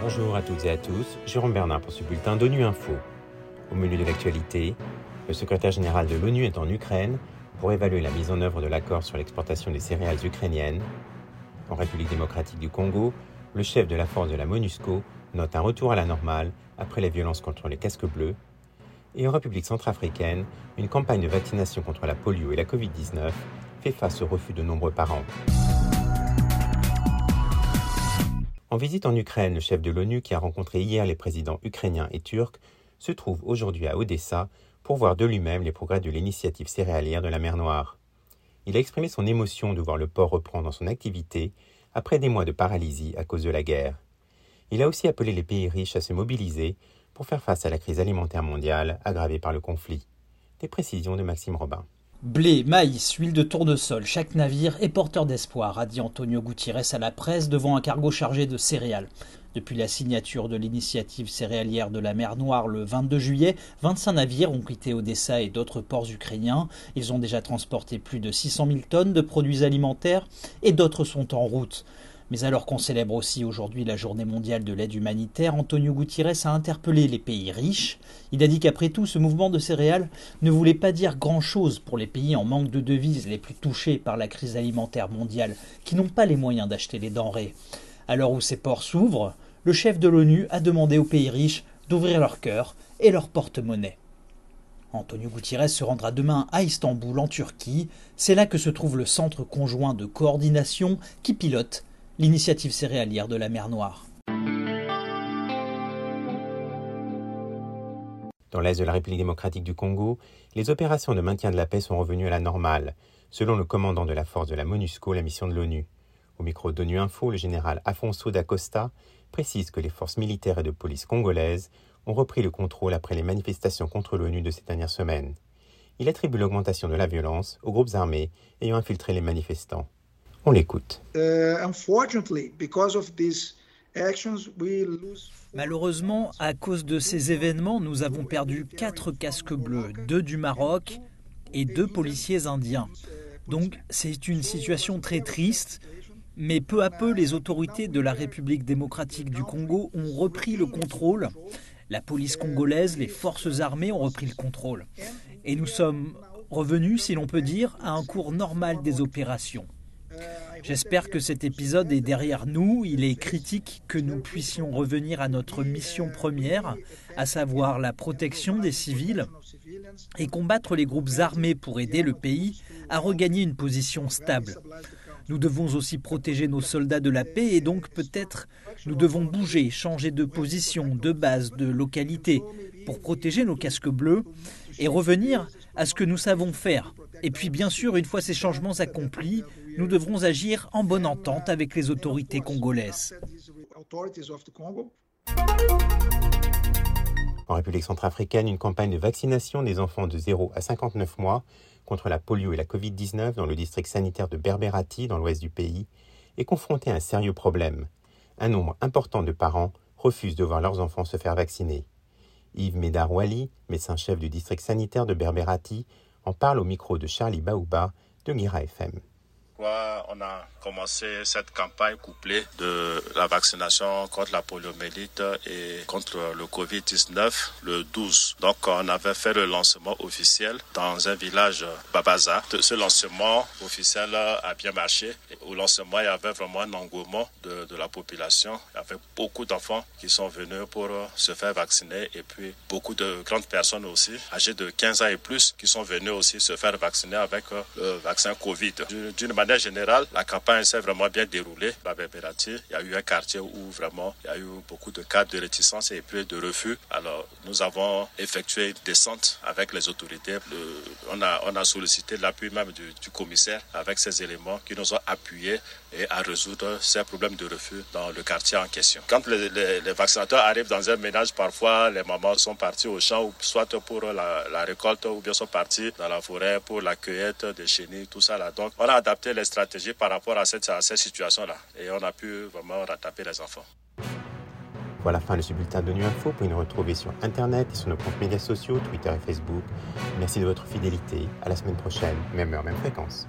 Bonjour à toutes et à tous, Jérôme Bernard pour ce bulletin d'ONU Info. Au menu de l'actualité, le secrétaire général de l'ONU est en Ukraine pour évaluer la mise en œuvre de l'accord sur l'exportation des céréales ukrainiennes. En République démocratique du Congo, le chef de la force de la MONUSCO note un retour à la normale après les violences contre les casques bleus. Et en République centrafricaine, une campagne de vaccination contre la polio et la Covid-19 fait face au refus de nombreux parents. En visite en Ukraine, le chef de l'ONU, qui a rencontré hier les présidents ukrainiens et turcs, se trouve aujourd'hui à Odessa pour voir de lui-même les progrès de l'initiative céréalière de la mer Noire. Il a exprimé son émotion de voir le port reprendre son activité après des mois de paralysie à cause de la guerre. Il a aussi appelé les pays riches à se mobiliser pour faire face à la crise alimentaire mondiale aggravée par le conflit. Des précisions de Maxime Robin. Blé, maïs, huile de tournesol, chaque navire est porteur d'espoir, a dit Antonio Gutiérrez à la presse devant un cargo chargé de céréales. Depuis la signature de l'initiative céréalière de la mer Noire le 22 juillet, 25 navires ont quitté Odessa et d'autres ports ukrainiens. Ils ont déjà transporté plus de 600 000 tonnes de produits alimentaires et d'autres sont en route. Mais alors qu'on célèbre aussi aujourd'hui la journée mondiale de l'aide humanitaire, Antonio Gutiérrez a interpellé les pays riches. Il a dit qu'après tout, ce mouvement de céréales ne voulait pas dire grand-chose pour les pays en manque de devises les plus touchés par la crise alimentaire mondiale, qui n'ont pas les moyens d'acheter les denrées. L'heure où ces ports s'ouvrent, le chef de l'ONU a demandé aux pays riches d'ouvrir leur cœur et leur porte-monnaie. Antonio Gutiérrez se rendra demain à Istanbul, en Turquie. C'est là que se trouve le centre conjoint de coordination qui pilote l'initiative céréalière de la mer Noire. Dans l'est de la République démocratique du Congo, les opérations de maintien de la paix sont revenues à la normale, selon le commandant de la force de la MONUSCO, la mission de l'ONU. Au micro d'ONU Info, le général Afonso da Costa précise que les forces militaires et de police congolaises ont repris le contrôle après les manifestations contre l'ONU de ces dernières semaines. Il attribue l'augmentation de la violence aux groupes armés ayant infiltré les manifestants. On l'écoute. Malheureusement, à cause de ces événements, nous avons perdu quatre casques bleus, deux du Maroc et deux policiers indiens. Donc c'est une situation très triste, mais peu à peu les autorités de la République démocratique du Congo ont repris le contrôle. La police congolaise, les forces armées ont repris le contrôle. Et nous sommes revenus, si l'on peut dire, à un cours normal des opérations. J'espère que cet épisode est derrière nous. Il est critique que nous puissions revenir à notre mission première, à savoir la protection des civils et combattre les groupes armés pour aider le pays à regagner une position stable. Nous devons aussi protéger nos soldats de la paix et donc peut-être nous devons bouger, changer de position, de base, de localité pour protéger nos casques bleus et revenir à ce que nous savons faire. Et puis bien sûr, une fois ces changements accomplis, nous devrons agir en bonne entente avec les autorités congolaises. En République centrafricaine, une campagne de vaccination des enfants de 0 à 59 mois contre la polio et la Covid-19 dans le district sanitaire de Berberati, dans l'ouest du pays, est confrontée à un sérieux problème. Un nombre important de parents refusent de voir leurs enfants se faire vacciner. Yves Médard-Wally, médecin-chef du district sanitaire de Berberati, en parle au micro de Charlie Baouba de Gira FM. On a commencé cette campagne couplée de la vaccination contre la poliomyélite et contre le Covid-19 le 12. Donc on avait fait le lancement officiel dans un village Babaza. Ce lancement officiel a bien marché. Au lancement, il y avait vraiment un engouement de, la population. Il y avait beaucoup d'enfants qui sont venus pour se faire vacciner et puis beaucoup de grandes personnes aussi, âgées de 15 ans et plus, qui sont venues aussi se faire vacciner avec le vaccin Covid. Générale, la campagne s'est vraiment bien déroulée. Il y a eu un quartier où vraiment il y a eu beaucoup de cas de réticence et puis de refus. Alors, nous avons effectué une descente avec les autorités. on, a, on a sollicité l'appui même du, commissaire avec ces éléments qui nous ont appuyés et à résoudre ces problèmes de refus dans le quartier en question. Quand les, les, vaccinateurs arrivent dans un ménage, parfois les mamans sont parties au champ, soit pour la, la récolte, ou bien sont parties dans la forêt pour la cueillette des chenilles, tout ça là. Donc, on a adapté les stratégies par rapport à cette, situation-là. Et on a pu vraiment rattraper les enfants. Voilà la fin de ce bulletin de Nu Info. Vous pouvez nous retrouver sur Internet et sur nos comptes médias sociaux, Twitter et Facebook. Merci de votre fidélité. À la semaine prochaine, même heure, même fréquence.